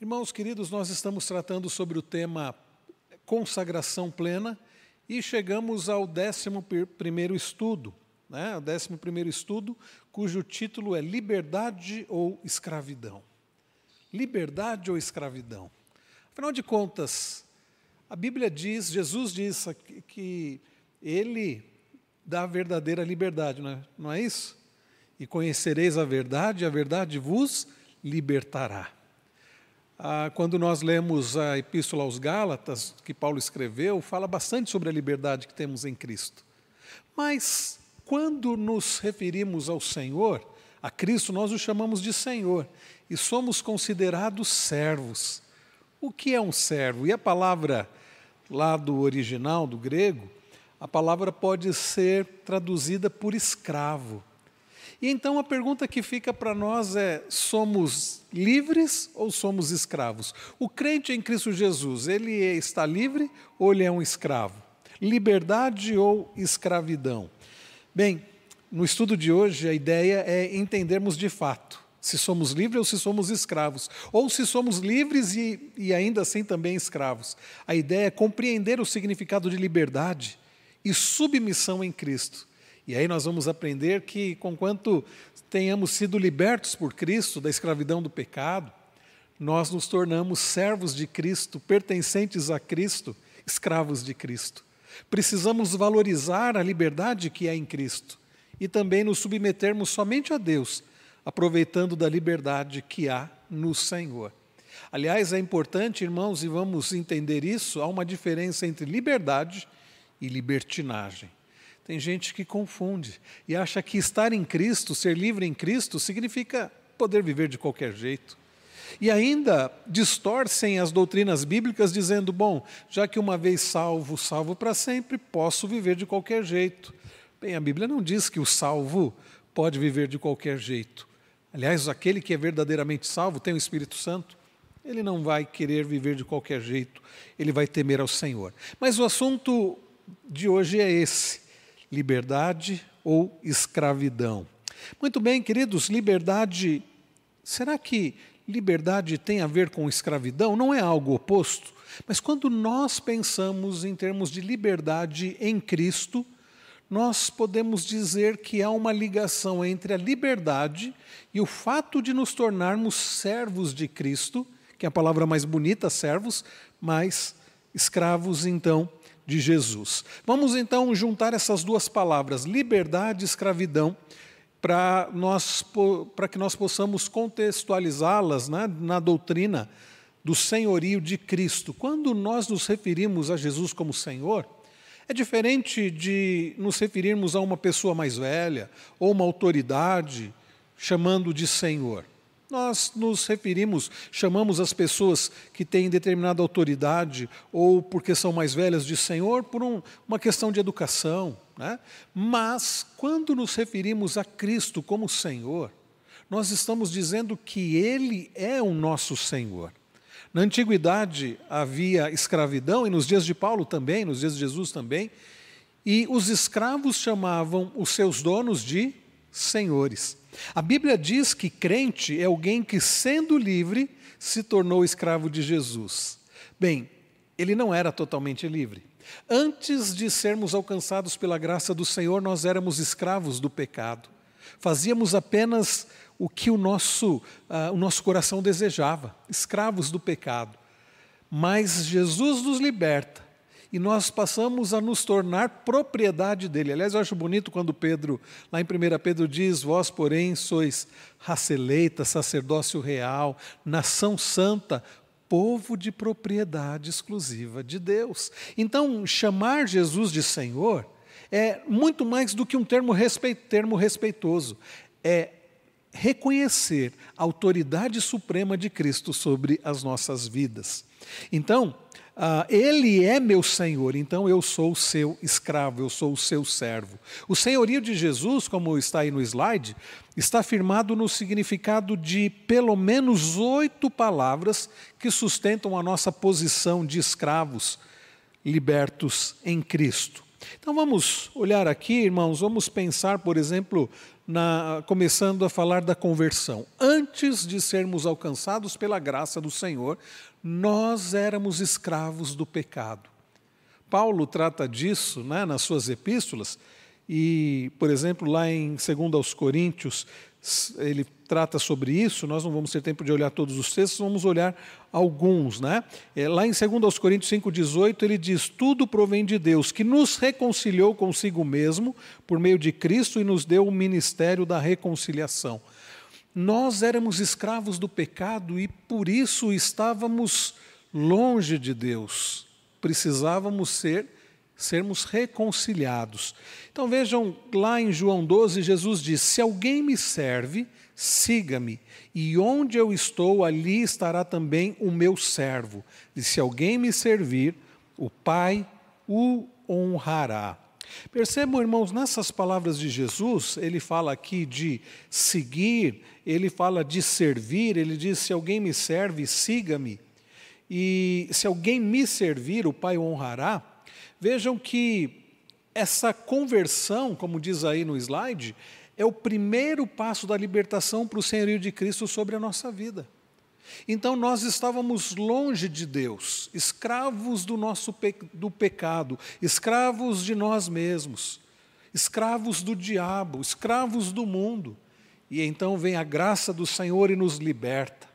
Irmãos queridos, nós estamos tratando sobre o tema consagração plena e chegamos ao 11 primeiro estudo, né? o 11 primeiro estudo, cujo título é Liberdade ou Escravidão. Liberdade ou escravidão? Afinal de contas, a Bíblia diz, Jesus diz que ele dá a verdadeira liberdade, não é, não é isso? E conhecereis a verdade, e a verdade vos libertará. Ah, quando nós lemos a Epístola aos Gálatas, que Paulo escreveu, fala bastante sobre a liberdade que temos em Cristo. Mas, quando nos referimos ao Senhor, a Cristo, nós o chamamos de Senhor e somos considerados servos. O que é um servo? E a palavra lá do original, do grego, a palavra pode ser traduzida por escravo. E então a pergunta que fica para nós é: somos livres ou somos escravos? O crente em Cristo Jesus, ele está livre ou ele é um escravo? Liberdade ou escravidão? Bem, no estudo de hoje a ideia é entendermos de fato se somos livres ou se somos escravos, ou se somos livres e, e ainda assim também escravos. A ideia é compreender o significado de liberdade e submissão em Cristo e aí nós vamos aprender que, conquanto tenhamos sido libertos por Cristo da escravidão do pecado, nós nos tornamos servos de Cristo, pertencentes a Cristo, escravos de Cristo. Precisamos valorizar a liberdade que há em Cristo e também nos submetermos somente a Deus, aproveitando da liberdade que há no Senhor. Aliás, é importante, irmãos, e vamos entender isso, há uma diferença entre liberdade e libertinagem. Tem gente que confunde e acha que estar em Cristo, ser livre em Cristo, significa poder viver de qualquer jeito. E ainda distorcem as doutrinas bíblicas dizendo: bom, já que uma vez salvo, salvo para sempre, posso viver de qualquer jeito. Bem, a Bíblia não diz que o salvo pode viver de qualquer jeito. Aliás, aquele que é verdadeiramente salvo tem o Espírito Santo. Ele não vai querer viver de qualquer jeito, ele vai temer ao Senhor. Mas o assunto de hoje é esse liberdade ou escravidão. Muito bem, queridos, liberdade. Será que liberdade tem a ver com escravidão? Não é algo oposto? Mas quando nós pensamos em termos de liberdade em Cristo, nós podemos dizer que há uma ligação entre a liberdade e o fato de nos tornarmos servos de Cristo, que é a palavra mais bonita, servos, mas escravos, então, de Jesus. Vamos então juntar essas duas palavras, liberdade e escravidão, para que nós possamos contextualizá-las né, na doutrina do senhorio de Cristo. Quando nós nos referimos a Jesus como Senhor, é diferente de nos referirmos a uma pessoa mais velha ou uma autoridade chamando de Senhor. Nós nos referimos, chamamos as pessoas que têm determinada autoridade ou porque são mais velhas de Senhor por um, uma questão de educação. Né? Mas, quando nos referimos a Cristo como Senhor, nós estamos dizendo que Ele é o nosso Senhor. Na antiguidade havia escravidão, e nos dias de Paulo também, nos dias de Jesus também, e os escravos chamavam os seus donos de senhores. A Bíblia diz que crente é alguém que, sendo livre, se tornou escravo de Jesus. Bem, ele não era totalmente livre. Antes de sermos alcançados pela graça do Senhor, nós éramos escravos do pecado. Fazíamos apenas o que o nosso, uh, o nosso coração desejava, escravos do pecado. Mas Jesus nos liberta e nós passamos a nos tornar propriedade dele. Aliás, eu acho bonito quando Pedro, lá em 1 Pedro, diz: Vós, porém, sois raça eleita, sacerdócio real, nação santa, povo de propriedade exclusiva de Deus. Então, chamar Jesus de Senhor é muito mais do que um termo, respeito, termo respeitoso. É reconhecer a autoridade suprema de Cristo sobre as nossas vidas. Então, ah, ele é meu Senhor, então eu sou o seu escravo, eu sou o seu servo. O senhorio de Jesus, como está aí no slide, está firmado no significado de pelo menos oito palavras que sustentam a nossa posição de escravos libertos em Cristo. Então vamos olhar aqui, irmãos, vamos pensar, por exemplo, na, começando a falar da conversão. Antes de sermos alcançados pela graça do Senhor, nós éramos escravos do pecado. Paulo trata disso né, nas suas epístolas, e, por exemplo, lá em 2 aos Coríntios, ele trata sobre isso, nós não vamos ter tempo de olhar todos os textos, vamos olhar alguns. Né? É, lá em 2 Coríntios 5,18, ele diz: Tudo provém de Deus, que nos reconciliou consigo mesmo por meio de Cristo e nos deu o ministério da reconciliação. Nós éramos escravos do pecado e por isso estávamos longe de Deus. Precisávamos ser sermos reconciliados. Então vejam lá em João 12, Jesus diz: Se alguém me serve, siga-me, e onde eu estou, ali estará também o meu servo. E se alguém me servir, o Pai o honrará. Percebam, irmãos, nessas palavras de Jesus, ele fala aqui de seguir, ele fala de servir, ele diz: se alguém me serve, siga-me. E se alguém me servir, o Pai o honrará. Vejam que essa conversão, como diz aí no slide, é o primeiro passo da libertação para o senhorio de Cristo sobre a nossa vida. Então nós estávamos longe de Deus, escravos do nosso pe do pecado, escravos de nós mesmos, escravos do diabo, escravos do mundo. E então vem a graça do Senhor e nos liberta.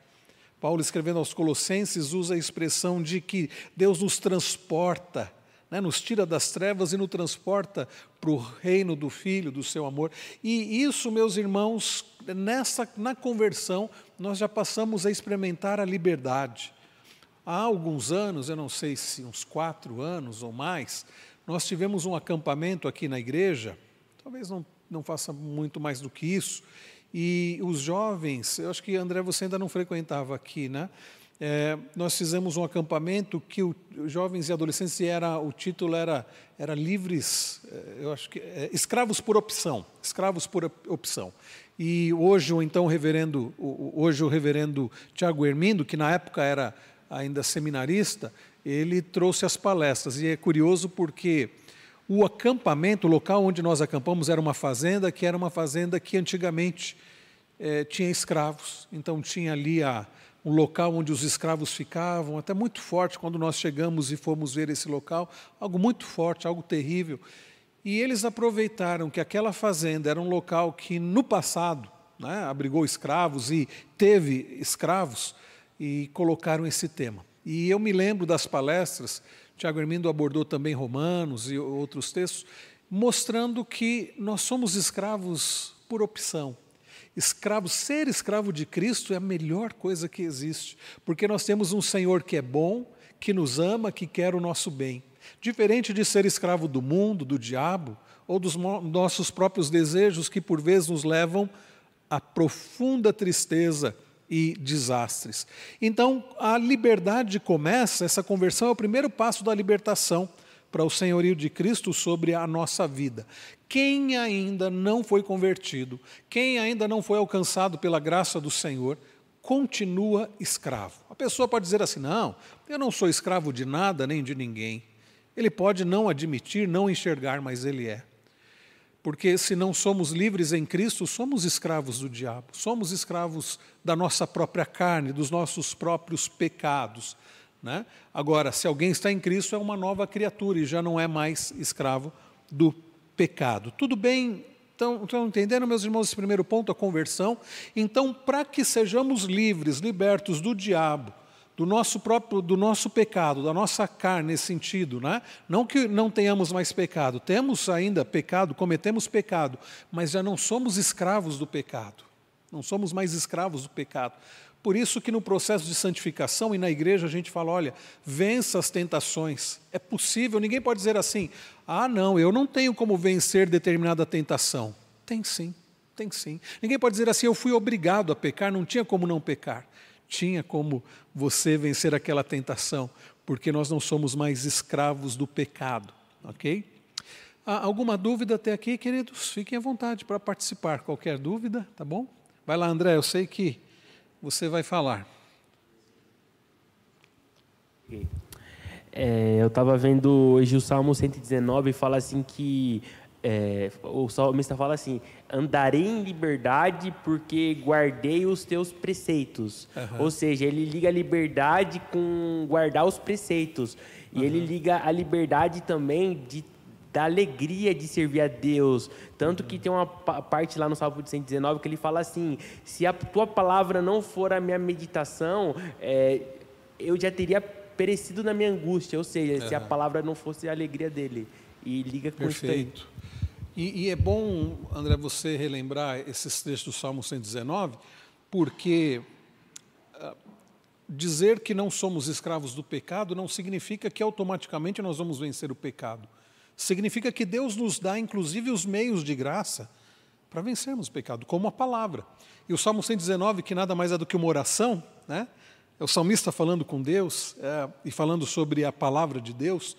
Paulo escrevendo aos Colossenses usa a expressão de que Deus nos transporta né, nos tira das trevas e nos transporta para o reino do Filho, do seu amor. E isso, meus irmãos, nessa, na conversão, nós já passamos a experimentar a liberdade. Há alguns anos, eu não sei se uns quatro anos ou mais, nós tivemos um acampamento aqui na igreja, talvez não, não faça muito mais do que isso, e os jovens, eu acho que André, você ainda não frequentava aqui, né? É, nós fizemos um acampamento que o, jovens e adolescentes era o título era era livres, é, eu acho que é, escravos por opção, escravos por opção. E hoje o então reverendo hoje o reverendo Tiago Hermindo, que na época era ainda seminarista, ele trouxe as palestras e é curioso porque o acampamento, o local onde nós acampamos era uma fazenda que era uma fazenda que antigamente é, tinha escravos, então tinha ali a um local onde os escravos ficavam, até muito forte quando nós chegamos e fomos ver esse local, algo muito forte, algo terrível. E eles aproveitaram que aquela fazenda era um local que no passado né, abrigou escravos e teve escravos e colocaram esse tema. E eu me lembro das palestras, Tiago Hermindo abordou também Romanos e outros textos, mostrando que nós somos escravos por opção. Escravo, ser escravo de Cristo é a melhor coisa que existe, porque nós temos um Senhor que é bom, que nos ama, que quer o nosso bem. Diferente de ser escravo do mundo, do diabo, ou dos nossos próprios desejos que por vezes nos levam a profunda tristeza e desastres. Então, a liberdade começa, essa conversão é o primeiro passo da libertação para o senhorio de Cristo sobre a nossa vida. Quem ainda não foi convertido, quem ainda não foi alcançado pela graça do Senhor, continua escravo. A pessoa pode dizer assim: não, eu não sou escravo de nada nem de ninguém. Ele pode não admitir, não enxergar, mas ele é. Porque se não somos livres em Cristo, somos escravos do diabo, somos escravos da nossa própria carne, dos nossos próprios pecados. Né? Agora, se alguém está em Cristo, é uma nova criatura e já não é mais escravo do pecado. Tudo bem? Estão entendendo, meus irmãos, esse primeiro ponto, a conversão? Então, para que sejamos livres, libertos do diabo, do nosso próprio, do nosso pecado, da nossa carne nesse sentido, né? Não que não tenhamos mais pecado, temos ainda pecado, cometemos pecado, mas já não somos escravos do pecado. Não somos mais escravos do pecado. Por isso que no processo de santificação e na igreja a gente fala, olha, vença as tentações. É possível, ninguém pode dizer assim, ah não, eu não tenho como vencer determinada tentação. Tem sim, tem sim. Ninguém pode dizer assim, eu fui obrigado a pecar, não tinha como não pecar. Tinha como você vencer aquela tentação, porque nós não somos mais escravos do pecado, ok? Há alguma dúvida até aqui, queridos? Fiquem à vontade para participar. Qualquer dúvida, tá bom? Vai lá, André, eu sei que você vai falar. É, eu estava vendo hoje o Salmo 119 e fala assim que é, o salmista fala assim: andarei em liberdade porque guardei os teus preceitos. Uhum. Ou seja, ele liga a liberdade com guardar os preceitos. E uhum. ele liga a liberdade também de da alegria de servir a Deus. Tanto que tem uma parte lá no Salmo 119 que ele fala assim: se a tua palavra não for a minha meditação, é, eu já teria perecido na minha angústia. Ou seja, uhum. se a palavra não fosse a alegria dele. E liga com Perfeito. E, e, é bom, André, você relembrar esses trechos do Salmo 119, porque uh, dizer que não somos escravos do pecado não significa que automaticamente nós vamos vencer o pecado. Significa que Deus nos dá, inclusive, os meios de graça para vencermos o pecado, como a palavra. E o Salmo 119, que nada mais é do que uma oração, né? é o salmista falando com Deus é, e falando sobre a palavra de Deus,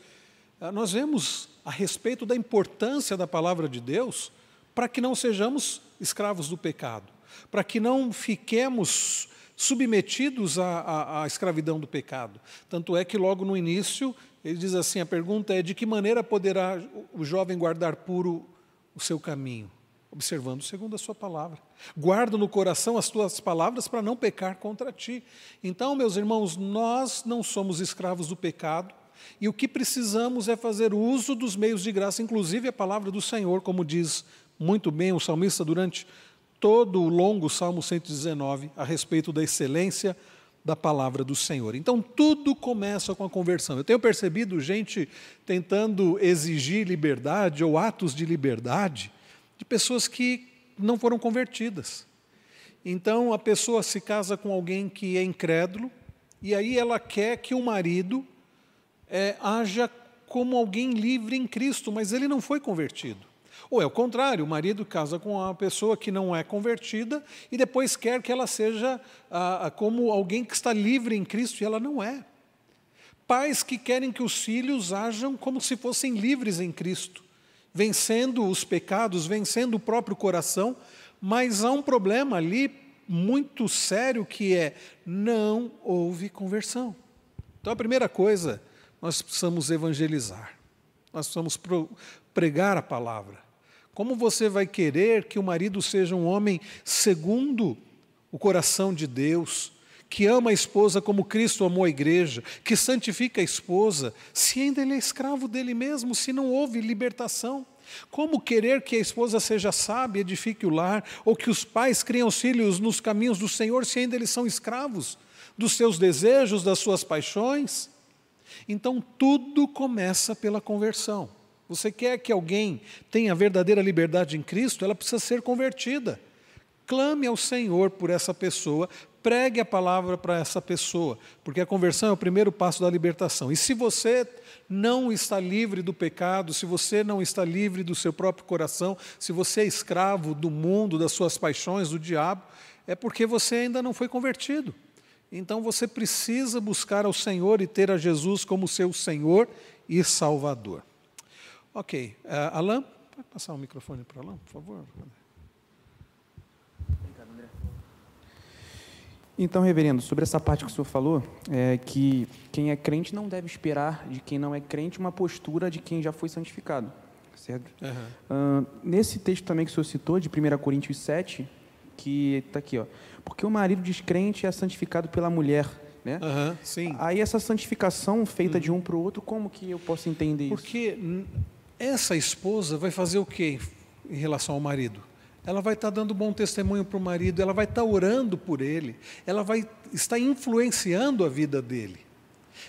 é, nós vemos a respeito da importância da palavra de Deus para que não sejamos escravos do pecado, para que não fiquemos submetidos à, à, à, escravidão do pecado. Tanto é que logo no início ele diz assim: a pergunta é de que maneira poderá o jovem guardar puro o seu caminho? Observando segundo a sua palavra. Guarda no coração as tuas palavras para não pecar contra ti. Então, meus irmãos, nós não somos escravos do pecado, e o que precisamos é fazer uso dos meios de graça, inclusive a palavra do Senhor, como diz muito bem o salmista durante todo o longo Salmo 119, a respeito da excelência da palavra do Senhor. Então, tudo começa com a conversão. Eu tenho percebido gente tentando exigir liberdade ou atos de liberdade de pessoas que não foram convertidas. Então, a pessoa se casa com alguém que é incrédulo, e aí ela quer que o marido é, haja como alguém livre em Cristo, mas ele não foi convertido. Ou é o contrário, o marido casa com uma pessoa que não é convertida e depois quer que ela seja ah, como alguém que está livre em Cristo e ela não é. Pais que querem que os filhos ajam como se fossem livres em Cristo, vencendo os pecados, vencendo o próprio coração, mas há um problema ali muito sério que é não houve conversão. Então a primeira coisa nós precisamos evangelizar, nós precisamos pregar a palavra. Como você vai querer que o marido seja um homem segundo o coração de Deus, que ama a esposa como Cristo amou a igreja, que santifica a esposa, se ainda ele é escravo dele mesmo, se não houve libertação? Como querer que a esposa seja sábia, edifique o lar, ou que os pais criam os filhos nos caminhos do Senhor, se ainda eles são escravos dos seus desejos, das suas paixões? Então tudo começa pela conversão. Você quer que alguém tenha verdadeira liberdade em Cristo, ela precisa ser convertida. Clame ao Senhor por essa pessoa, pregue a palavra para essa pessoa, porque a conversão é o primeiro passo da libertação. E se você não está livre do pecado, se você não está livre do seu próprio coração, se você é escravo do mundo, das suas paixões, do diabo, é porque você ainda não foi convertido. Então você precisa buscar ao Senhor e ter a Jesus como seu Senhor e Salvador. Ok. Uh, Alain, pode passar o microfone para Alain, por favor? Então, reverendo, sobre essa parte que o senhor falou, é que quem é crente não deve esperar de quem não é crente uma postura de quem já foi santificado. Certo? Uhum. Uh, nesse texto também que o senhor citou, de 1 Coríntios 7, que está aqui, ó. Porque o marido descrente é santificado pela mulher, né? Uhum, sim. Aí essa santificação feita uhum. de um para o outro, como que eu posso entender Porque isso? Porque essa esposa vai fazer o quê em relação ao marido? Ela vai estar dando bom testemunho para o marido, ela vai estar orando por ele, ela vai estar influenciando a vida dele.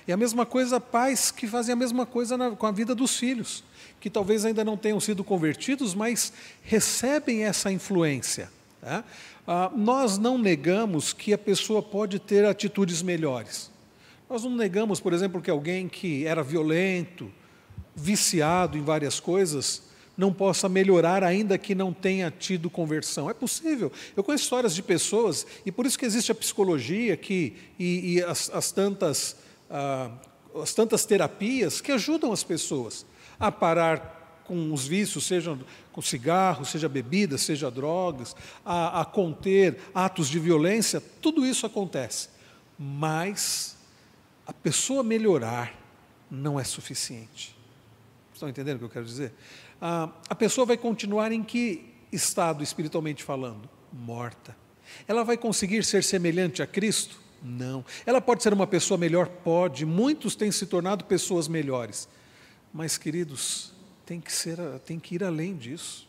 E a mesma coisa, pais que fazem a mesma coisa na, com a vida dos filhos, que talvez ainda não tenham sido convertidos, mas recebem essa influência. Tá? Ah, nós não negamos que a pessoa pode ter atitudes melhores. Nós não negamos, por exemplo, que alguém que era violento, viciado em várias coisas, não possa melhorar ainda que não tenha tido conversão. É possível. Eu conheço histórias de pessoas, e por isso que existe a psicologia que, e, e as, as, tantas, ah, as tantas terapias que ajudam as pessoas a parar com os vícios, seja com cigarro, seja bebida, seja drogas, a, a conter atos de violência, tudo isso acontece. Mas a pessoa melhorar, não é suficiente. Estão entendendo o que eu quero dizer? Ah, a pessoa vai continuar em que estado espiritualmente falando? Morta. Ela vai conseguir ser semelhante a Cristo? Não. Ela pode ser uma pessoa melhor? Pode. Muitos têm se tornado pessoas melhores. Mas, queridos, tem que, ser, tem que ir além disso.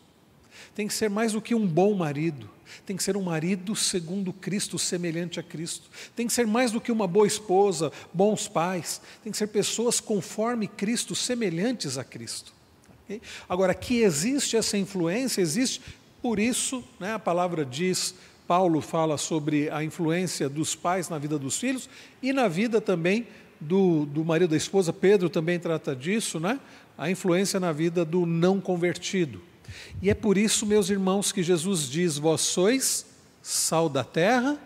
Tem que ser mais do que um bom marido. Tem que ser um marido segundo Cristo, semelhante a Cristo. Tem que ser mais do que uma boa esposa, bons pais. Tem que ser pessoas conforme Cristo, semelhantes a Cristo. Okay? Agora, que existe essa influência, existe, por isso, né, a palavra diz, Paulo fala sobre a influência dos pais na vida dos filhos e na vida também do, do marido da esposa. Pedro também trata disso, né? a influência na vida do não convertido. E é por isso, meus irmãos, que Jesus diz: Vós sois sal da terra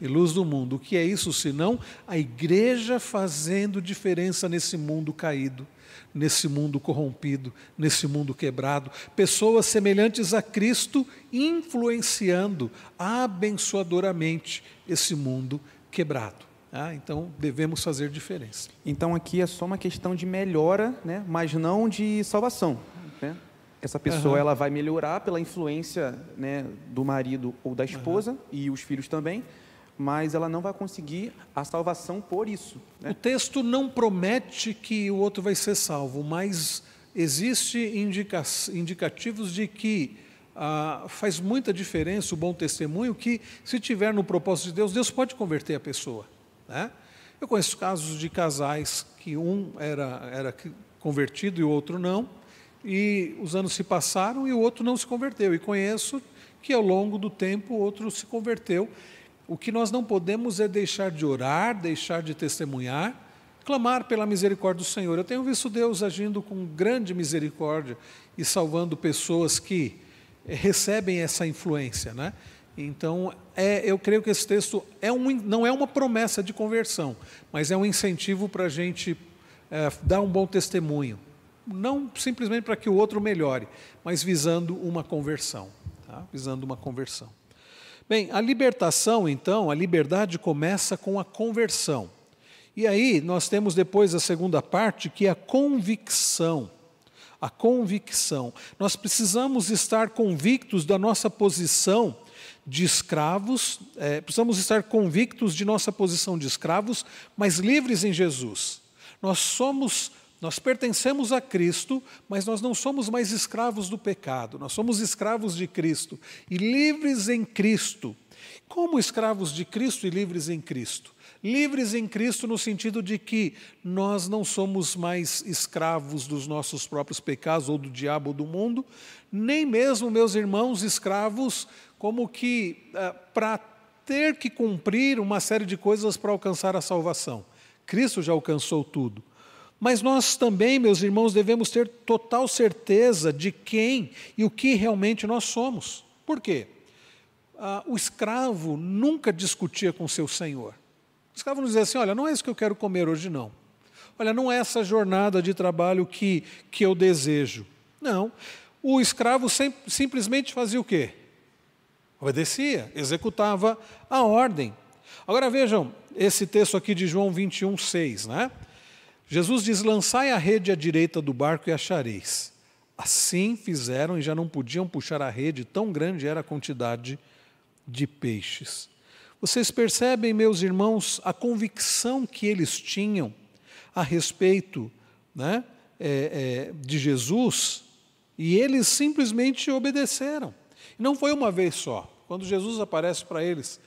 e luz do mundo. O que é isso senão a igreja fazendo diferença nesse mundo caído, nesse mundo corrompido, nesse mundo quebrado? Pessoas semelhantes a Cristo influenciando abençoadoramente esse mundo quebrado. Ah, então devemos fazer diferença. Então aqui é só uma questão de melhora, né? mas não de salvação. Né? Essa pessoa uhum. ela vai melhorar pela influência né, do marido ou da esposa uhum. e os filhos também, mas ela não vai conseguir a salvação por isso. Né? O texto não promete que o outro vai ser salvo, mas existe indica indicativos de que ah, faz muita diferença o bom testemunho que se tiver no propósito de Deus, Deus pode converter a pessoa. Né? Eu conheço casos de casais que um era, era convertido e o outro não, e os anos se passaram e o outro não se converteu. E conheço que ao longo do tempo o outro se converteu. O que nós não podemos é deixar de orar, deixar de testemunhar, clamar pela misericórdia do Senhor. Eu tenho visto Deus agindo com grande misericórdia e salvando pessoas que recebem essa influência, né? Então, é, eu creio que esse texto é um, não é uma promessa de conversão, mas é um incentivo para a gente é, dar um bom testemunho não simplesmente para que o outro melhore, mas visando uma conversão. Tá? Visando uma conversão. Bem, a libertação, então, a liberdade começa com a conversão. E aí nós temos depois a segunda parte, que é a convicção. A convicção. Nós precisamos estar convictos da nossa posição de escravos, é, precisamos estar convictos de nossa posição de escravos, mas livres em Jesus. Nós somos nós pertencemos a Cristo, mas nós não somos mais escravos do pecado, nós somos escravos de Cristo e livres em Cristo. Como escravos de Cristo e livres em Cristo? Livres em Cristo no sentido de que nós não somos mais escravos dos nossos próprios pecados ou do diabo ou do mundo, nem mesmo, meus irmãos, escravos como que ah, para ter que cumprir uma série de coisas para alcançar a salvação. Cristo já alcançou tudo. Mas nós também, meus irmãos, devemos ter total certeza de quem e o que realmente nós somos. Por quê? Ah, o escravo nunca discutia com seu senhor. O escravo não dizia assim: olha, não é isso que eu quero comer hoje, não. Olha, não é essa jornada de trabalho que, que eu desejo. Não. O escravo sem, simplesmente fazia o quê? Obedecia, executava a ordem. Agora vejam esse texto aqui de João 21, 6, né? Jesus diz: Lançai a rede à direita do barco e achareis. Assim fizeram e já não podiam puxar a rede, tão grande era a quantidade de peixes. Vocês percebem, meus irmãos, a convicção que eles tinham a respeito né, é, é, de Jesus e eles simplesmente obedeceram. E não foi uma vez só. Quando Jesus aparece para eles,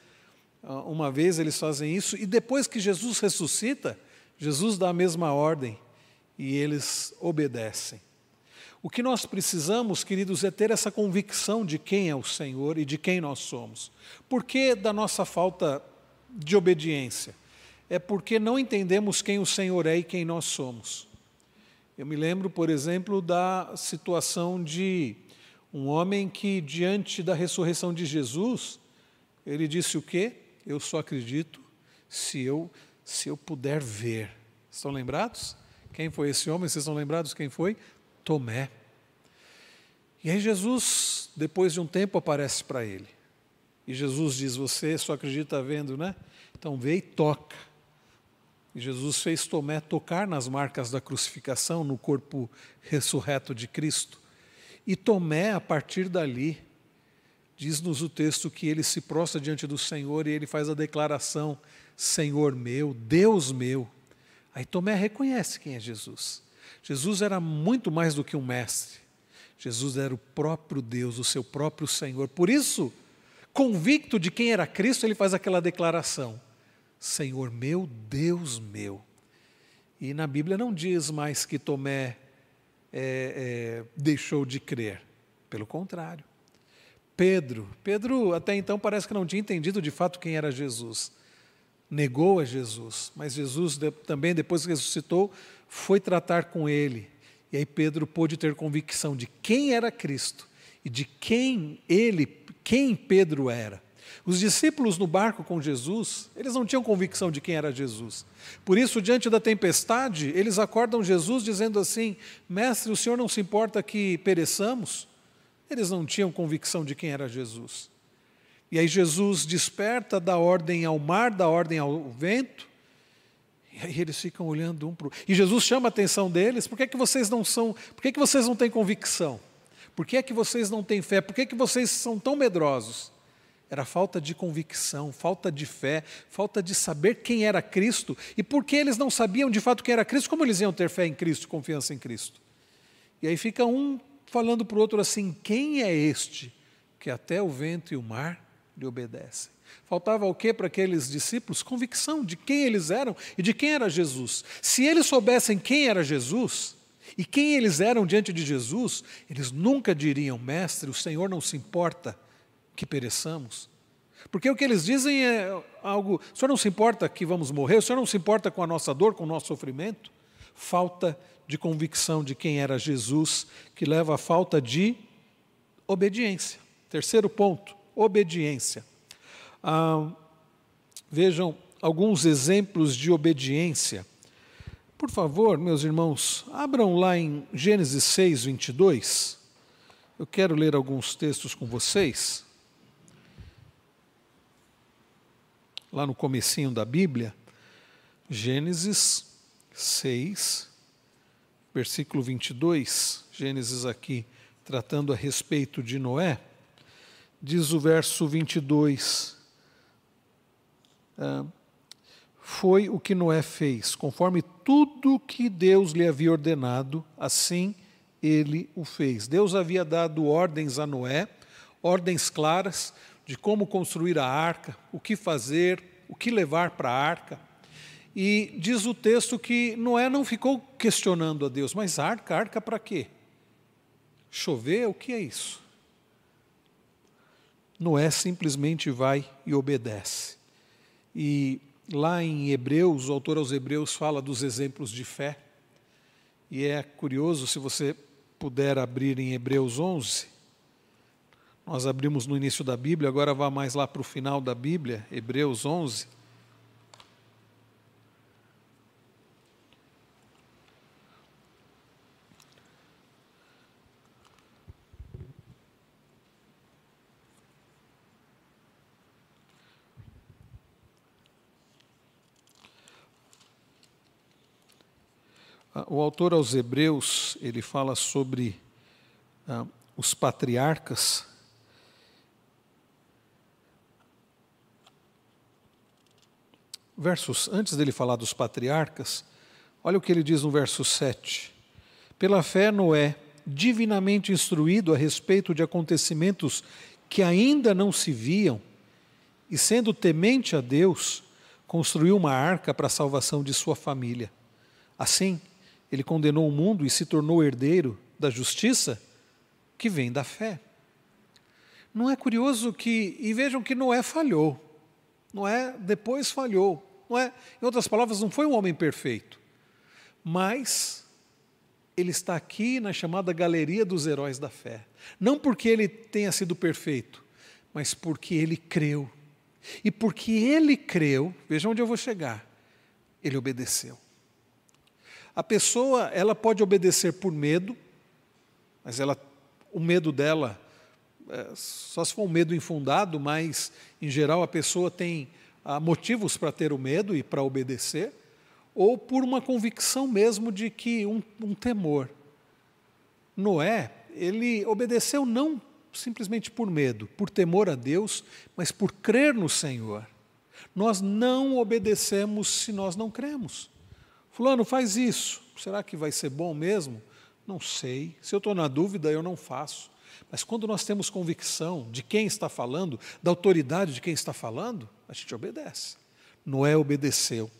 ah, uma vez eles fazem isso, e depois que Jesus ressuscita, Jesus dá a mesma ordem e eles obedecem. O que nós precisamos, queridos, é ter essa convicção de quem é o Senhor e de quem nós somos. Por que da nossa falta de obediência? É porque não entendemos quem o Senhor é e quem nós somos. Eu me lembro, por exemplo, da situação de um homem que, diante da ressurreição de Jesus, ele disse o quê? Eu só acredito se eu se eu puder ver. Estão lembrados? Quem foi esse homem? Vocês estão lembrados quem foi? Tomé. E aí Jesus, depois de um tempo, aparece para ele. E Jesus diz: Você só acredita vendo, né? Então vê e toca. E Jesus fez Tomé tocar nas marcas da crucificação no corpo ressurreto de Cristo. E Tomé, a partir dali, diz-nos o texto que ele se prostra diante do Senhor e ele faz a declaração: Senhor meu, Deus meu. Aí Tomé reconhece quem é Jesus. Jesus era muito mais do que um mestre. Jesus era o próprio Deus, o seu próprio Senhor. Por isso, convicto de quem era Cristo, ele faz aquela declaração: Senhor meu, Deus meu. E na Bíblia não diz mais que Tomé é, é, deixou de crer. Pelo contrário. Pedro, Pedro até então parece que não tinha entendido de fato quem era Jesus. Negou a Jesus, mas Jesus também, depois que ressuscitou, foi tratar com ele. E aí Pedro pôde ter convicção de quem era Cristo e de quem ele, quem Pedro era. Os discípulos no barco com Jesus, eles não tinham convicção de quem era Jesus. Por isso, diante da tempestade, eles acordam Jesus dizendo assim: Mestre, o senhor não se importa que pereçamos? Eles não tinham convicção de quem era Jesus. E aí Jesus desperta, dá ordem ao mar, dá ordem ao vento, e aí eles ficam olhando um para o E Jesus chama a atenção deles: por que, é que vocês não são, por que, é que vocês não têm convicção? Por que é que vocês não têm fé? Por que é que vocês são tão medrosos? Era falta de convicção, falta de fé, falta de saber quem era Cristo. E porque eles não sabiam de fato quem era Cristo, como eles iam ter fé em Cristo, confiança em Cristo? E aí fica um falando para o outro assim: quem é este que até o vento e o mar lhe obedecem? Faltava o que para aqueles discípulos? Convicção de quem eles eram e de quem era Jesus. Se eles soubessem quem era Jesus e quem eles eram diante de Jesus, eles nunca diriam: Mestre, o Senhor não se importa que pereçamos. Porque o que eles dizem é algo, o senhor não se importa que vamos morrer, o senhor não se importa com a nossa dor, com o nosso sofrimento? Falta de convicção de quem era Jesus, que leva a falta de obediência. Terceiro ponto, obediência. Ah, vejam alguns exemplos de obediência. Por favor, meus irmãos, abram lá em Gênesis 6, 22. Eu quero ler alguns textos com vocês. lá no comecinho da Bíblia, Gênesis 6, versículo 22, Gênesis aqui tratando a respeito de Noé, diz o verso 22, ah, foi o que Noé fez, conforme tudo que Deus lhe havia ordenado, assim ele o fez. Deus havia dado ordens a Noé, ordens claras, de como construir a arca, o que fazer, o que levar para a arca. E diz o texto que Noé não ficou questionando a Deus, mas arca, arca para quê? Chover, o que é isso? Noé simplesmente vai e obedece. E lá em Hebreus, o autor aos Hebreus fala dos exemplos de fé. E é curioso, se você puder abrir em Hebreus 11, nós abrimos no início da Bíblia, agora vá mais lá para o final da Bíblia, Hebreus 11. O autor aos Hebreus, ele fala sobre ah, os patriarcas, versos antes dele falar dos patriarcas, olha o que ele diz no verso 7. Pela fé, Noé, divinamente instruído a respeito de acontecimentos que ainda não se viam, e sendo temente a Deus, construiu uma arca para a salvação de sua família. Assim, ele condenou o mundo e se tornou herdeiro da justiça que vem da fé. Não é curioso que, e vejam que Noé falhou, Noé depois falhou, não é, em outras palavras, não foi um homem perfeito, mas ele está aqui na chamada galeria dos heróis da fé. Não porque ele tenha sido perfeito, mas porque ele creu. E porque ele creu, veja onde eu vou chegar, ele obedeceu. A pessoa, ela pode obedecer por medo, mas ela, o medo dela, é, só se for um medo infundado, mas em geral a pessoa tem há motivos para ter o medo e para obedecer, ou por uma convicção mesmo de que um, um temor. Noé, ele obedeceu não simplesmente por medo, por temor a Deus, mas por crer no Senhor. Nós não obedecemos se nós não cremos. Fulano, faz isso. Será que vai ser bom mesmo? Não sei. Se eu estou na dúvida, eu não faço. Mas quando nós temos convicção de quem está falando, da autoridade de quem está falando, a gente obedece. Noé obedeceu.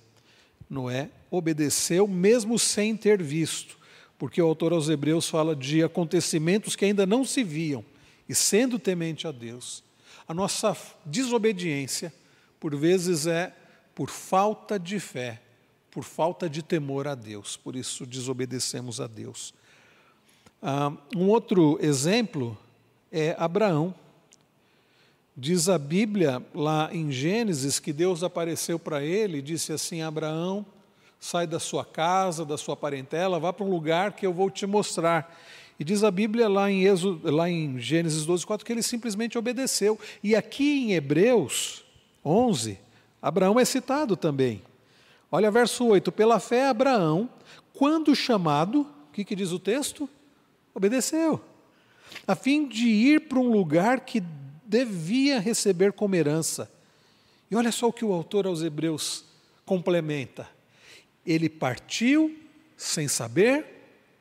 Noé obedeceu mesmo sem ter visto, porque o autor aos Hebreus fala de acontecimentos que ainda não se viam, e sendo temente a Deus, a nossa desobediência, por vezes, é por falta de fé, por falta de temor a Deus, por isso desobedecemos a Deus. Ah, um outro exemplo é Abraão. Diz a Bíblia lá em Gênesis que Deus apareceu para ele e disse assim: Abraão, sai da sua casa, da sua parentela, vá para um lugar que eu vou te mostrar. E diz a Bíblia lá em, lá em Gênesis 12, 4 que ele simplesmente obedeceu. E aqui em Hebreus 11, Abraão é citado também. Olha verso 8: Pela fé, Abraão, quando chamado, o que, que diz o texto? Obedeceu, a fim de ir para um lugar que devia receber como herança. E olha só o que o autor aos Hebreus complementa. Ele partiu sem saber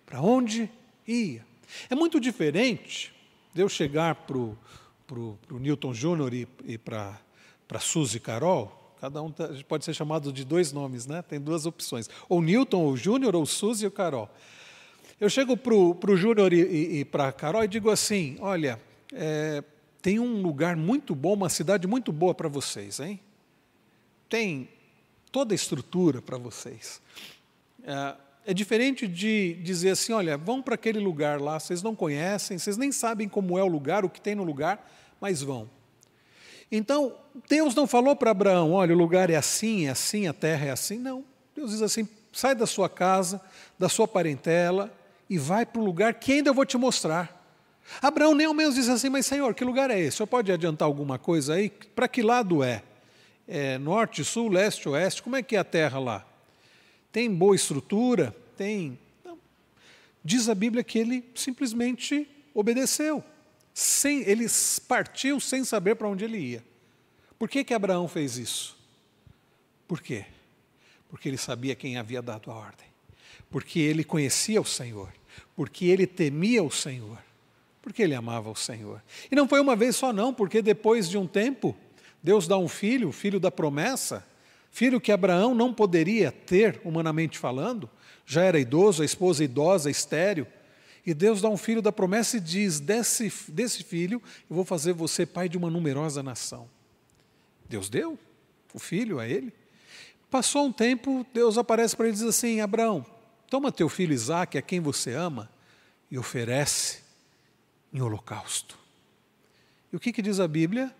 para onde ia. É muito diferente de eu chegar para o Newton Júnior e, e para Suzy Carol. Cada um tá, pode ser chamado de dois nomes, né? Tem duas opções. Ou Newton, ou Júnior, ou Suzy ou Carol. Eu chego para o Júnior e, e, e para a Carol e digo assim: olha, é, tem um lugar muito bom, uma cidade muito boa para vocês, hein? Tem toda a estrutura para vocês. É, é, diferente de dizer assim: olha, vão para aquele lugar lá, vocês não conhecem, vocês nem sabem como é o lugar, o que tem no lugar, mas vão. Então, Deus não falou para Abraão: olha, o lugar é assim, é assim, a terra é assim. Não. Deus diz assim: sai da sua casa, da sua parentela e vai para o lugar que ainda eu vou te mostrar. Abraão nem ao menos diz assim, mas Senhor, que lugar é esse? O senhor pode adiantar alguma coisa aí? Para que lado é? é? Norte, sul, leste, oeste? Como é que é a terra lá? Tem boa estrutura? Tem. Não. Diz a Bíblia que ele simplesmente obedeceu. Sem, ele partiu sem saber para onde ele ia. Por que, que Abraão fez isso? Por quê? Porque ele sabia quem havia dado a ordem. Porque ele conhecia o Senhor. Porque ele temia o Senhor porque ele amava o Senhor. E não foi uma vez só, não, porque depois de um tempo, Deus dá um filho, filho da promessa, filho que Abraão não poderia ter, humanamente falando, já era idoso, a esposa idosa, estéreo. E Deus dá um filho da promessa e diz: desse, desse filho eu vou fazer você pai de uma numerosa nação. Deus deu o filho a ele. Passou um tempo, Deus aparece para ele e diz assim: Abraão, toma teu filho Isaque, a quem você ama, e oferece em holocausto. E o que, que diz a Bíblia?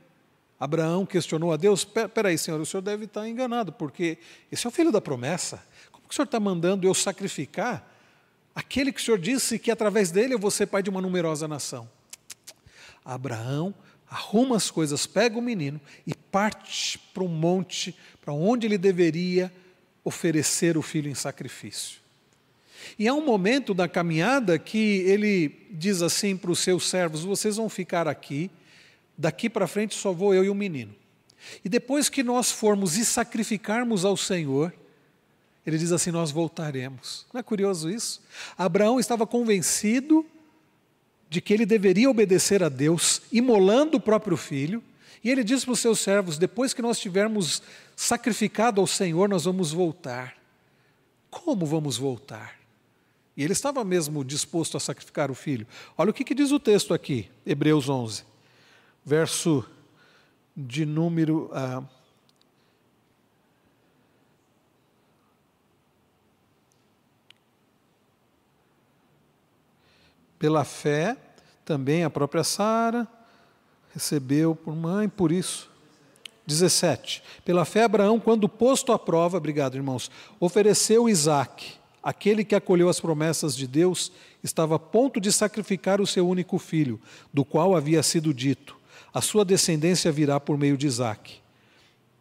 Abraão questionou a Deus: peraí, Senhor, o senhor deve estar enganado, porque esse é o filho da promessa. Como que o senhor está mandando eu sacrificar aquele que o senhor disse que através dele eu vou ser pai de uma numerosa nação? Abraão arruma as coisas, pega o menino e parte para um monte, para onde ele deveria oferecer o filho em sacrifício. E há um momento da caminhada que ele diz assim para os seus servos: vocês vão ficar aqui, daqui para frente só vou eu e o menino. E depois que nós formos e sacrificarmos ao Senhor, ele diz assim: nós voltaremos. Não é curioso isso? Abraão estava convencido de que ele deveria obedecer a Deus, imolando o próprio filho, e ele diz para os seus servos: depois que nós tivermos sacrificado ao Senhor, nós vamos voltar. Como vamos voltar? E ele estava mesmo disposto a sacrificar o filho. Olha o que, que diz o texto aqui, Hebreus 11, verso de número. Ah, pela fé, também a própria Sara recebeu por mãe, por isso. 17. Pela fé, Abraão, quando posto à prova, obrigado irmãos, ofereceu Isaac aquele que acolheu as promessas de Deus estava a ponto de sacrificar o seu único filho, do qual havia sido dito: a sua descendência virá por meio de Isaque.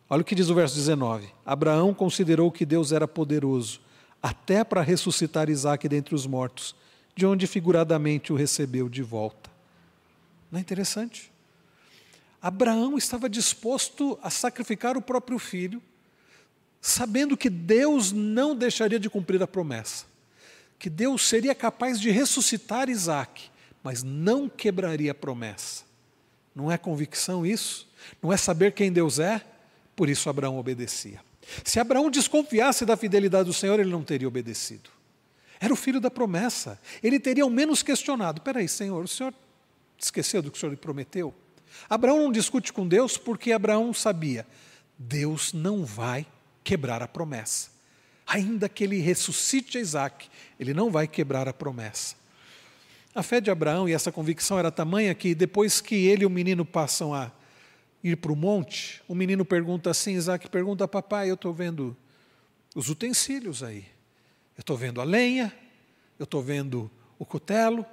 Olha o que diz o verso 19: Abraão considerou que Deus era poderoso, até para ressuscitar Isaac dentre os mortos, de onde figuradamente o recebeu de volta. Não é interessante? Abraão estava disposto a sacrificar o próprio filho, sabendo que Deus não deixaria de cumprir a promessa, que Deus seria capaz de ressuscitar Isaac, mas não quebraria a promessa. Não é convicção isso? Não é saber quem Deus é? Por isso Abraão obedecia. Se Abraão desconfiasse da fidelidade do Senhor, ele não teria obedecido. Era o filho da promessa. Ele teria ao menos questionado: peraí, Senhor, o Senhor esqueceu do que o Senhor lhe prometeu? Abraão não discute com Deus porque Abraão sabia: Deus não vai quebrar a promessa. Ainda que ele ressuscite Isaac, ele não vai quebrar a promessa. A fé de Abraão e essa convicção era tamanha que depois que ele e o menino passam a ir para o monte, o menino pergunta assim, Isaac pergunta, papai, eu estou vendo os utensílios aí. Eu estou vendo a lenha, eu estou vendo o cutelo.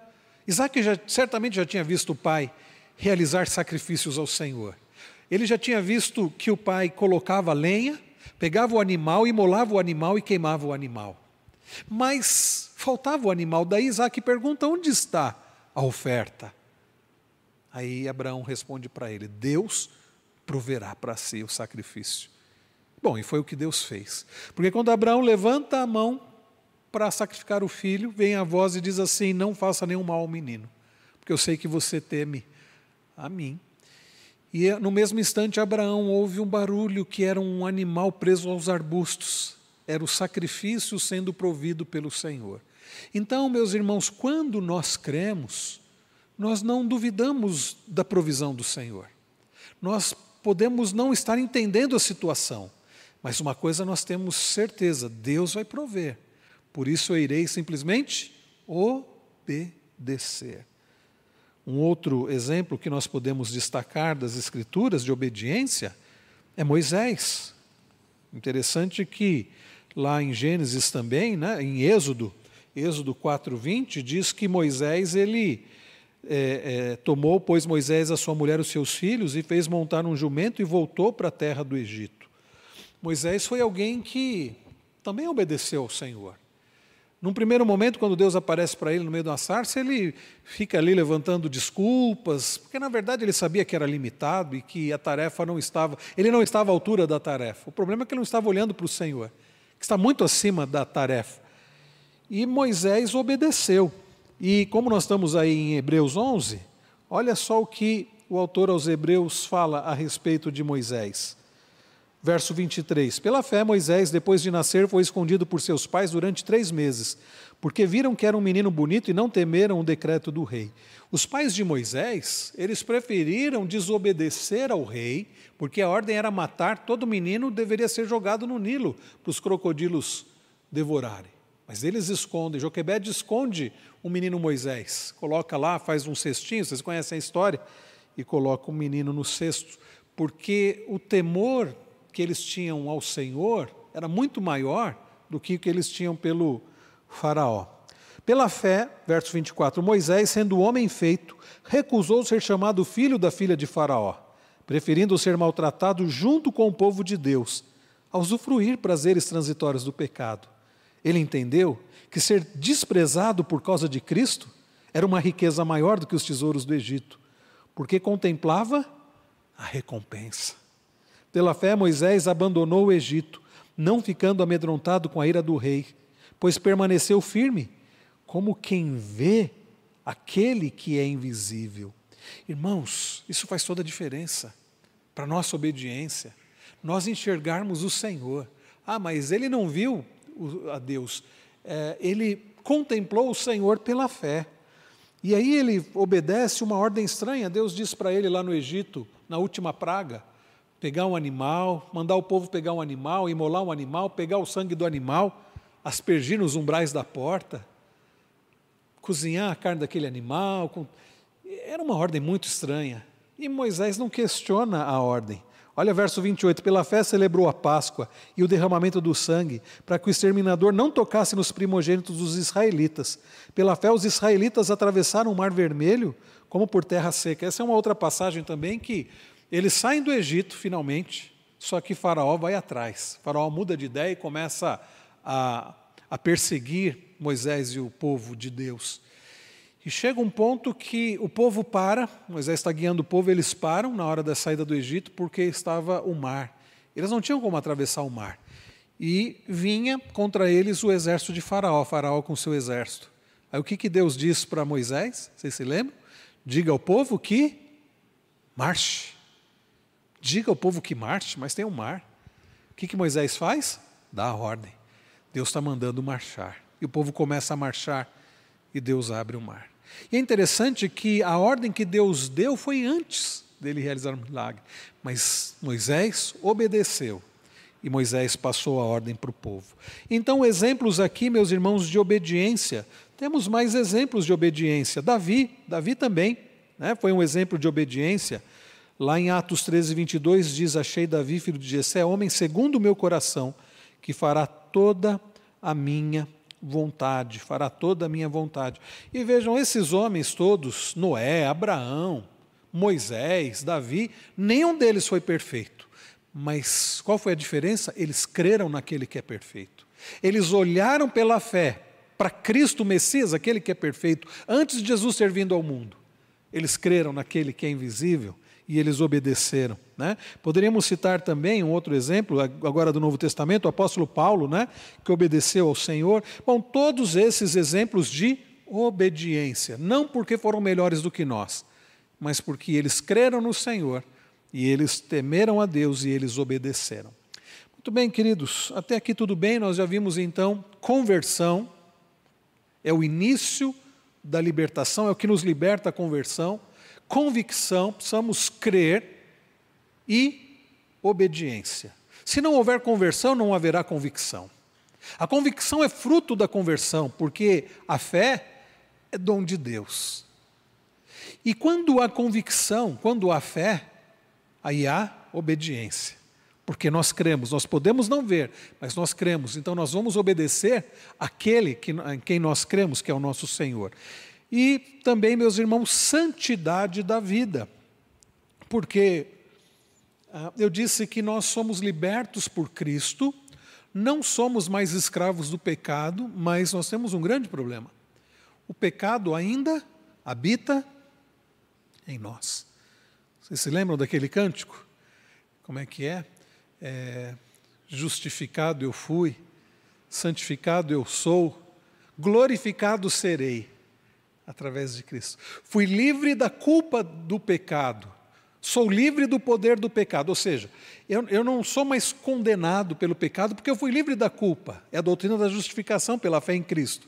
Isaac já, certamente já tinha visto o pai realizar sacrifícios ao Senhor. Ele já tinha visto que o pai colocava a lenha, pegava o animal, imolava o animal e queimava o animal. Mas faltava o animal, daí Isaac pergunta: onde está a oferta? Aí Abraão responde para ele: Deus proverá para si o sacrifício. Bom, e foi o que Deus fez. Porque quando Abraão levanta a mão para sacrificar o filho, vem a voz e diz assim: Não faça nenhum mal ao menino, porque eu sei que você teme a mim. E no mesmo instante, Abraão ouve um barulho que era um animal preso aos arbustos. Era o sacrifício sendo provido pelo Senhor. Então, meus irmãos, quando nós cremos, nós não duvidamos da provisão do Senhor. Nós podemos não estar entendendo a situação, mas uma coisa nós temos certeza: Deus vai prover. Por isso eu irei simplesmente obedecer. Um outro exemplo que nós podemos destacar das Escrituras de obediência é Moisés. Interessante que lá em Gênesis também, né, em Êxodo, Êxodo 4:20 diz que Moisés ele é, é, tomou, pois Moisés a sua mulher os seus filhos e fez montar um jumento e voltou para a terra do Egito. Moisés foi alguém que também obedeceu ao Senhor. Num primeiro momento, quando Deus aparece para ele no meio de uma sarça, ele fica ali levantando desculpas, porque na verdade ele sabia que era limitado e que a tarefa não estava, ele não estava à altura da tarefa. O problema é que ele não estava olhando para o Senhor, que está muito acima da tarefa. E Moisés obedeceu. E como nós estamos aí em Hebreus 11, olha só o que o autor aos Hebreus fala a respeito de Moisés. Verso 23: Pela fé, Moisés, depois de nascer, foi escondido por seus pais durante três meses, porque viram que era um menino bonito e não temeram o decreto do rei. Os pais de Moisés, eles preferiram desobedecer ao rei, porque a ordem era matar todo menino, deveria ser jogado no Nilo para os crocodilos devorarem. Mas eles escondem, Joquebed esconde o menino Moisés, coloca lá, faz um cestinho, vocês conhecem a história, e coloca o menino no cesto, porque o temor que eles tinham ao Senhor era muito maior do que o que eles tinham pelo Faraó. Pela fé, verso 24, Moisés, sendo homem feito, recusou ser chamado filho da filha de Faraó, preferindo ser maltratado junto com o povo de Deus, a usufruir prazeres transitórios do pecado. Ele entendeu que ser desprezado por causa de Cristo era uma riqueza maior do que os tesouros do Egito, porque contemplava a recompensa. Pela fé, Moisés abandonou o Egito, não ficando amedrontado com a ira do rei, pois permaneceu firme, como quem vê aquele que é invisível. Irmãos, isso faz toda a diferença para nossa obediência. Nós enxergarmos o Senhor. Ah, mas ele não viu a Deus, é, ele contemplou o Senhor pela fé. E aí ele obedece uma ordem estranha. Deus diz para ele lá no Egito, na última praga: pegar um animal, mandar o povo pegar um animal, imolar um animal, pegar o sangue do animal, aspergir nos umbrais da porta, cozinhar a carne daquele animal. Com... Era uma ordem muito estranha. E Moisés não questiona a ordem. Olha verso 28, pela fé celebrou a Páscoa e o derramamento do sangue, para que o exterminador não tocasse nos primogênitos dos israelitas. Pela fé os israelitas atravessaram o mar vermelho como por terra seca. Essa é uma outra passagem também que eles saem do Egito, finalmente, só que Faraó vai atrás. Faraó muda de ideia e começa a, a perseguir Moisés e o povo de Deus. E chega um ponto que o povo para, Moisés está guiando o povo, eles param na hora da saída do Egito porque estava o mar. Eles não tinham como atravessar o mar. E vinha contra eles o exército de Faraó, Faraó com seu exército. Aí o que, que Deus diz para Moisés? Vocês se lembram? Diga ao povo que marche. Diga ao povo que marche, mas tem um mar. O que, que Moisés faz? Dá a ordem. Deus está mandando marchar. E o povo começa a marchar e Deus abre o mar. E é interessante que a ordem que Deus deu foi antes dele realizar o milagre. Mas Moisés obedeceu e Moisés passou a ordem para o povo. Então, exemplos aqui, meus irmãos, de obediência. Temos mais exemplos de obediência. Davi, Davi também né, foi um exemplo de obediência. Lá em Atos 13, 22, diz: Achei Davi, filho de Jessé, homem segundo o meu coração, que fará toda a minha vontade, fará toda a minha vontade. E vejam, esses homens todos, Noé, Abraão, Moisés, Davi, nenhum deles foi perfeito. Mas qual foi a diferença? Eles creram naquele que é perfeito. Eles olharam pela fé para Cristo Messias, aquele que é perfeito, antes de Jesus ter vindo ao mundo. Eles creram naquele que é invisível e eles obedeceram. Né? Poderíamos citar também um outro exemplo, agora do Novo Testamento, o apóstolo Paulo, né, que obedeceu ao Senhor. Bom, todos esses exemplos de obediência, não porque foram melhores do que nós, mas porque eles creram no Senhor e eles temeram a Deus e eles obedeceram. Muito bem, queridos, até aqui tudo bem, nós já vimos então conversão, é o início da libertação, é o que nos liberta a conversão convicção, precisamos crer e obediência. Se não houver conversão, não haverá convicção. A convicção é fruto da conversão, porque a fé é dom de Deus. E quando há convicção, quando há fé, aí há obediência. Porque nós cremos, nós podemos não ver, mas nós cremos, então nós vamos obedecer aquele que, em quem nós cremos, que é o nosso Senhor. E também, meus irmãos, santidade da vida. Porque ah, eu disse que nós somos libertos por Cristo, não somos mais escravos do pecado, mas nós temos um grande problema. O pecado ainda habita em nós. Vocês se lembram daquele cântico? Como é que é? é justificado eu fui, santificado eu sou, glorificado serei através de Cristo. Fui livre da culpa do pecado. Sou livre do poder do pecado. Ou seja, eu, eu não sou mais condenado pelo pecado porque eu fui livre da culpa. É a doutrina da justificação pela fé em Cristo.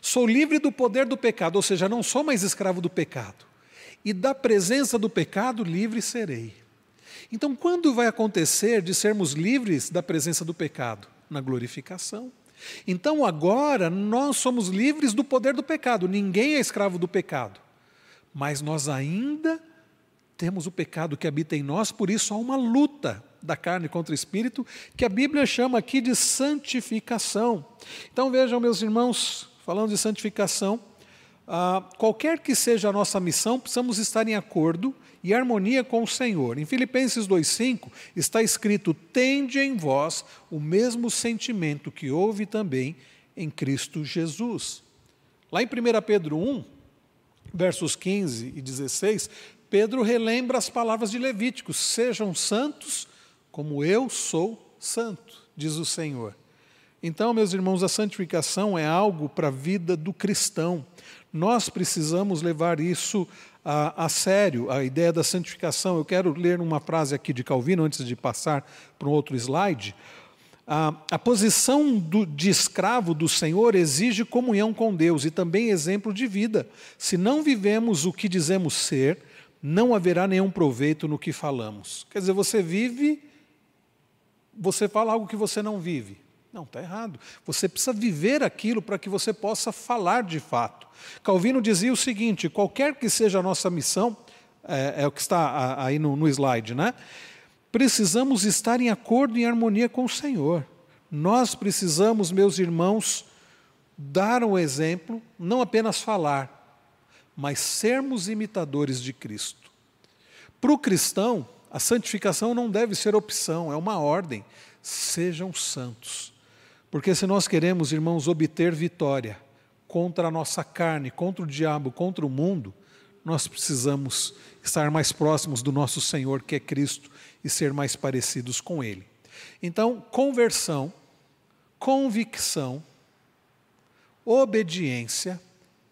Sou livre do poder do pecado, ou seja, não sou mais escravo do pecado. E da presença do pecado, livre serei. Então, quando vai acontecer de sermos livres da presença do pecado? Na glorificação. Então agora nós somos livres do poder do pecado, ninguém é escravo do pecado. Mas nós ainda temos o pecado que habita em nós, por isso há uma luta da carne contra o espírito, que a Bíblia chama aqui de santificação. Então vejam, meus irmãos, falando de santificação, ah, qualquer que seja a nossa missão, precisamos estar em acordo e harmonia com o Senhor. Em Filipenses 2,5 está escrito: Tende em vós o mesmo sentimento que houve também em Cristo Jesus. Lá em 1 Pedro 1, versos 15 e 16, Pedro relembra as palavras de Levíticos: Sejam santos como eu sou santo, diz o Senhor. Então, meus irmãos, a santificação é algo para a vida do cristão. Nós precisamos levar isso a, a, sério a ideia da santificação. Eu quero ler uma frase aqui de Calvino antes de passar para um outro slide. A, a posição do, de escravo do Senhor exige comunhão com Deus e também exemplo de vida. Se não vivemos o que dizemos ser, não haverá nenhum proveito no que falamos. Quer dizer, você vive, você fala algo que você não vive. Não, está errado. Você precisa viver aquilo para que você possa falar de fato. Calvino dizia o seguinte: qualquer que seja a nossa missão, é, é o que está aí no, no slide, né? Precisamos estar em acordo e em harmonia com o Senhor. Nós precisamos, meus irmãos, dar um exemplo, não apenas falar, mas sermos imitadores de Cristo. Para o cristão, A santificação não deve ser opção, é uma ordem. Sejam santos. Porque se nós queremos, irmãos, obter vitória contra a nossa carne, contra o diabo, contra o mundo, nós precisamos estar mais próximos do nosso Senhor, que é Cristo, e ser mais parecidos com Ele. Então, conversão, convicção, obediência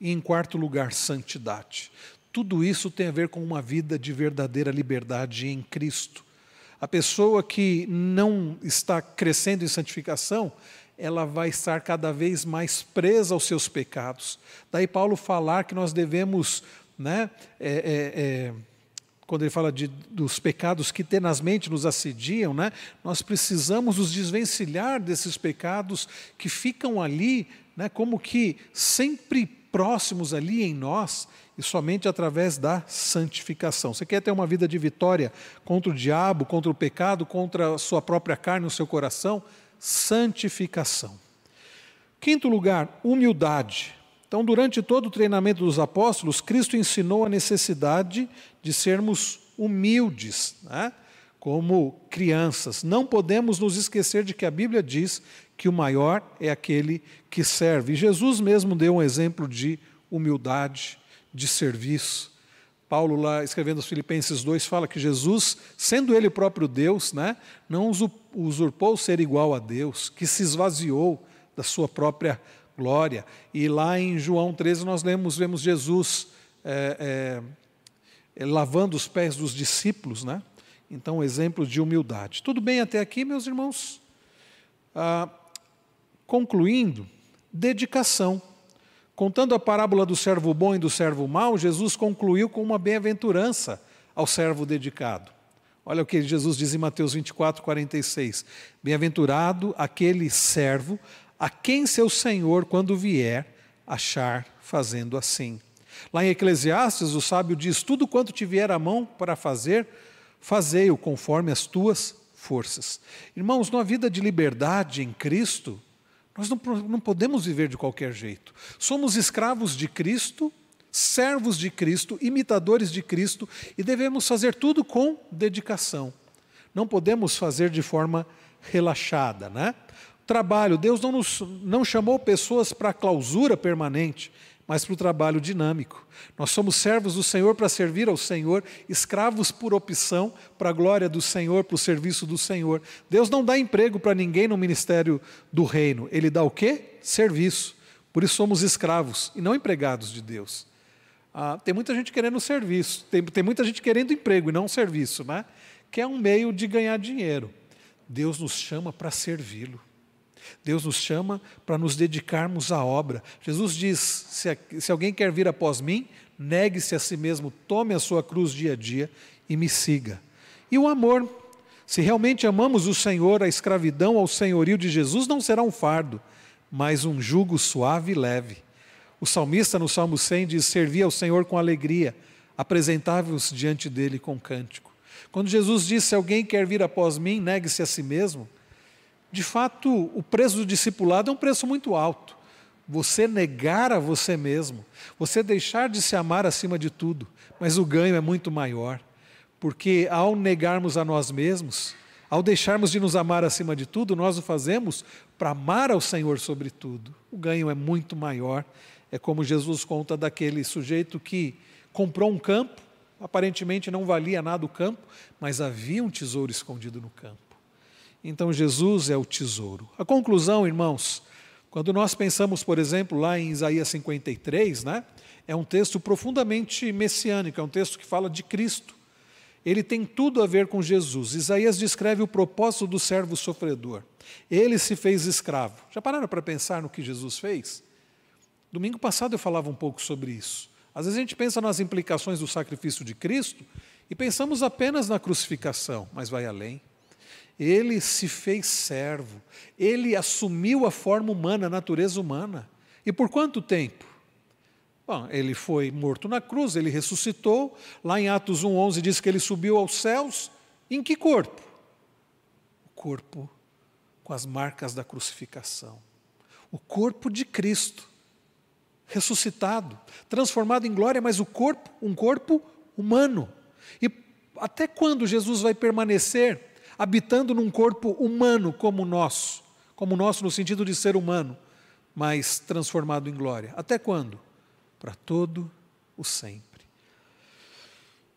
e, em quarto lugar, santidade. Tudo isso tem a ver com uma vida de verdadeira liberdade em Cristo. A pessoa que não está crescendo em santificação, ela vai estar cada vez mais presa aos seus pecados. Daí Paulo falar que nós devemos, né, é, é, é, quando ele fala de, dos pecados que tenazmente nos assediam, né, nós precisamos nos desvencilhar desses pecados que ficam ali, né, como que sempre próximos ali em nós e somente através da santificação. Você quer ter uma vida de vitória contra o diabo, contra o pecado, contra a sua própria carne, o seu coração? Santificação. Quinto lugar, humildade. Então, durante todo o treinamento dos apóstolos, Cristo ensinou a necessidade de sermos humildes, né? como crianças. Não podemos nos esquecer de que a Bíblia diz que o maior é aquele que serve. E Jesus mesmo deu um exemplo de humildade, de serviço. Paulo, lá escrevendo os Filipenses 2, fala que Jesus, sendo ele próprio Deus, né, não usurpou ser igual a Deus, que se esvaziou da sua própria glória. E lá em João 13 nós lemos, vemos Jesus é, é, lavando os pés dos discípulos, né? Então, exemplo de humildade. Tudo bem até aqui, meus irmãos? Ah, concluindo, dedicação. Contando a parábola do servo bom e do servo mau, Jesus concluiu com uma bem-aventurança ao servo dedicado. Olha o que Jesus diz em Mateus 24, 46. Bem-aventurado aquele servo a quem seu senhor, quando vier, achar fazendo assim. Lá em Eclesiastes, o sábio diz: Tudo quanto te vier à mão para fazer, fazei-o conforme as tuas forças. Irmãos, numa vida de liberdade em Cristo, nós não, não podemos viver de qualquer jeito. Somos escravos de Cristo, servos de Cristo, imitadores de Cristo e devemos fazer tudo com dedicação. Não podemos fazer de forma relaxada, né? Trabalho, Deus não, nos, não chamou pessoas para clausura permanente, mas para o trabalho dinâmico. Nós somos servos do Senhor para servir ao Senhor, escravos por opção, para a glória do Senhor, para o serviço do Senhor. Deus não dá emprego para ninguém no ministério do reino, Ele dá o quê? Serviço. Por isso somos escravos e não empregados de Deus. Ah, tem muita gente querendo serviço, tem, tem muita gente querendo emprego e não serviço, né? que é um meio de ganhar dinheiro. Deus nos chama para servi-lo. Deus nos chama para nos dedicarmos à obra. Jesus diz: se, se alguém quer vir após mim, negue-se a si mesmo, tome a sua cruz dia a dia e me siga. E o amor. Se realmente amamos o Senhor, a escravidão ao senhorio de Jesus não será um fardo, mas um jugo suave e leve. O salmista, no Salmo 100, diz: Servi ao Senhor com alegria, apresentável-vos diante dele com cântico. Quando Jesus disse: Se alguém quer vir após mim, negue-se a si mesmo, de fato, o preço do discipulado é um preço muito alto. Você negar a você mesmo, você deixar de se amar acima de tudo, mas o ganho é muito maior, porque ao negarmos a nós mesmos, ao deixarmos de nos amar acima de tudo, nós o fazemos para amar ao Senhor sobre tudo. O ganho é muito maior. É como Jesus conta daquele sujeito que comprou um campo, aparentemente não valia nada o campo, mas havia um tesouro escondido no campo. Então Jesus é o tesouro. A conclusão, irmãos, quando nós pensamos, por exemplo, lá em Isaías 53, né, é um texto profundamente messiânico, é um texto que fala de Cristo. Ele tem tudo a ver com Jesus. Isaías descreve o propósito do servo sofredor. Ele se fez escravo. Já pararam para pensar no que Jesus fez? Domingo passado eu falava um pouco sobre isso. Às vezes a gente pensa nas implicações do sacrifício de Cristo e pensamos apenas na crucificação, mas vai além. Ele se fez servo, ele assumiu a forma humana, a natureza humana. E por quanto tempo? Bom, ele foi morto na cruz, ele ressuscitou. Lá em Atos 1,11 diz que ele subiu aos céus. Em que corpo? O corpo com as marcas da crucificação. O corpo de Cristo, ressuscitado, transformado em glória, mas o corpo, um corpo humano. E Até quando Jesus vai permanecer habitando num corpo humano como o nosso? Como o nosso no sentido de ser humano, mas transformado em glória. Até quando? Para todo o sempre.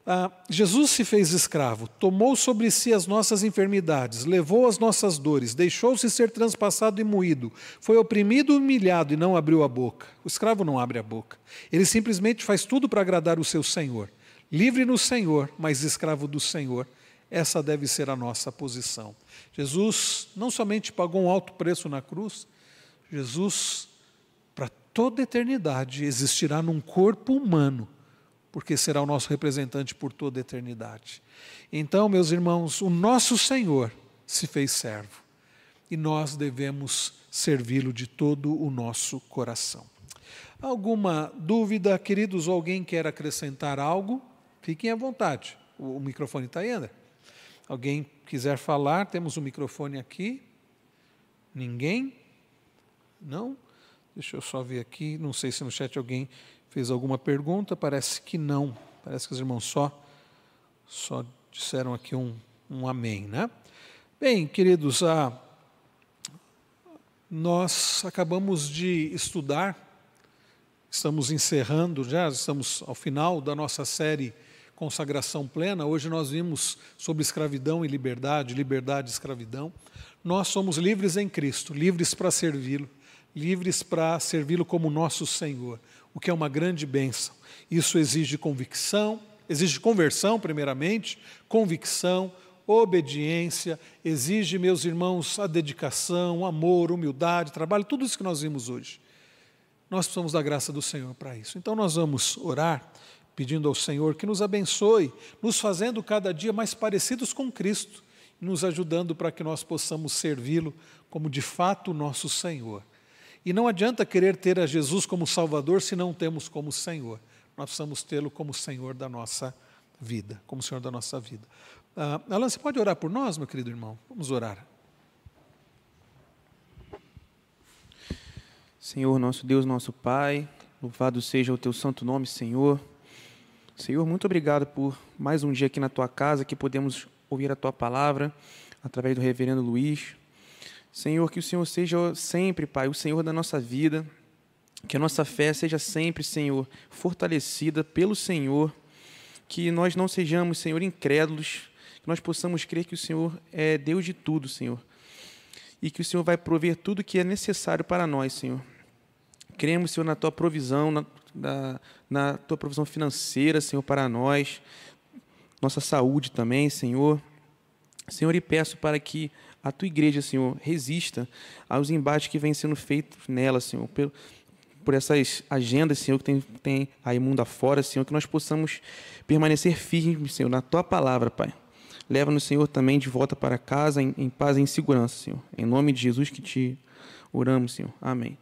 Ah, Jesus se fez escravo, tomou sobre si as nossas enfermidades, levou as nossas dores, deixou-se ser transpassado e moído, foi oprimido e humilhado e não abriu a boca. O escravo não abre a boca. Ele simplesmente faz tudo para agradar o seu senhor. Livre no Senhor, mas escravo do Senhor. Essa deve ser a nossa posição. Jesus não somente pagou um alto preço na cruz, Jesus, para toda eternidade, existirá num corpo humano porque será o nosso representante por toda eternidade. Então, meus irmãos, o nosso Senhor se fez servo e nós devemos servi-lo de todo o nosso coração. Alguma dúvida, queridos, ou alguém quer acrescentar algo? Fiquem à vontade. O, microfone está aí, André? Alguém quiser falar, temos um microfone aqui. Ninguém? Não? Deixa eu só ver aqui, não sei se no chat alguém fez alguma pergunta? Parece que não. Parece que os irmãos só, só disseram aqui um, um amém, né? Bem, queridos, ah, nós acabamos de estudar, estamos encerrando já, estamos ao final da nossa série Consagração Plena. Hoje nós vimos sobre escravidão e liberdade, liberdade e escravidão. Nós somos livres em Cristo, livres para servi-lo, livres para servi-lo como nosso Senhor o que é uma grande bênção. Isso exige convicção, exige conversão, primeiramente, convicção, obediência, exige, meus irmãos, a dedicação, amor, humildade, trabalho, tudo isso que nós vimos hoje. Nós precisamos da graça do Senhor para isso. Então nós vamos orar pedindo ao Senhor que nos abençoe, nos fazendo cada dia mais parecidos com Cristo, nos ajudando para que nós possamos servi-lo como de fato nosso Senhor. E não adianta querer ter a Jesus como Salvador se não temos como Senhor. Nós precisamos tê-lo como Senhor da nossa vida, como Senhor da nossa vida. Uh, Alan, você pode orar por nós, meu querido irmão? Vamos orar. Senhor, nosso Deus, nosso Pai, louvado seja o teu santo nome, Senhor. Senhor, muito obrigado por mais um dia aqui na tua casa que podemos ouvir a tua palavra através do reverendo Luiz. Senhor, que o Senhor seja sempre, Pai, o Senhor da nossa vida, que a nossa fé seja sempre, Senhor, fortalecida pelo Senhor, que nós não sejamos, Senhor, incrédulos, que nós possamos crer que o Senhor é Deus de tudo, Senhor, e que o Senhor vai prover tudo que é necessário para nós, Senhor. Cremos, Senhor, na tua provisão, na, na, na tua provisão financeira, Senhor, para nós, nossa saúde também, Senhor. Senhor, e peço para que a tua igreja, Senhor, resista aos embates que vêm sendo feitos nela, Senhor, por, por essas agendas, Senhor, que tem, tem aí mundo afora, Senhor, que nós possamos permanecer firmes, Senhor, na tua palavra, Pai. Leva-nos, Senhor, também de volta para casa em, em paz e em segurança, Senhor. Em nome de Jesus que te oramos, Senhor. Amém.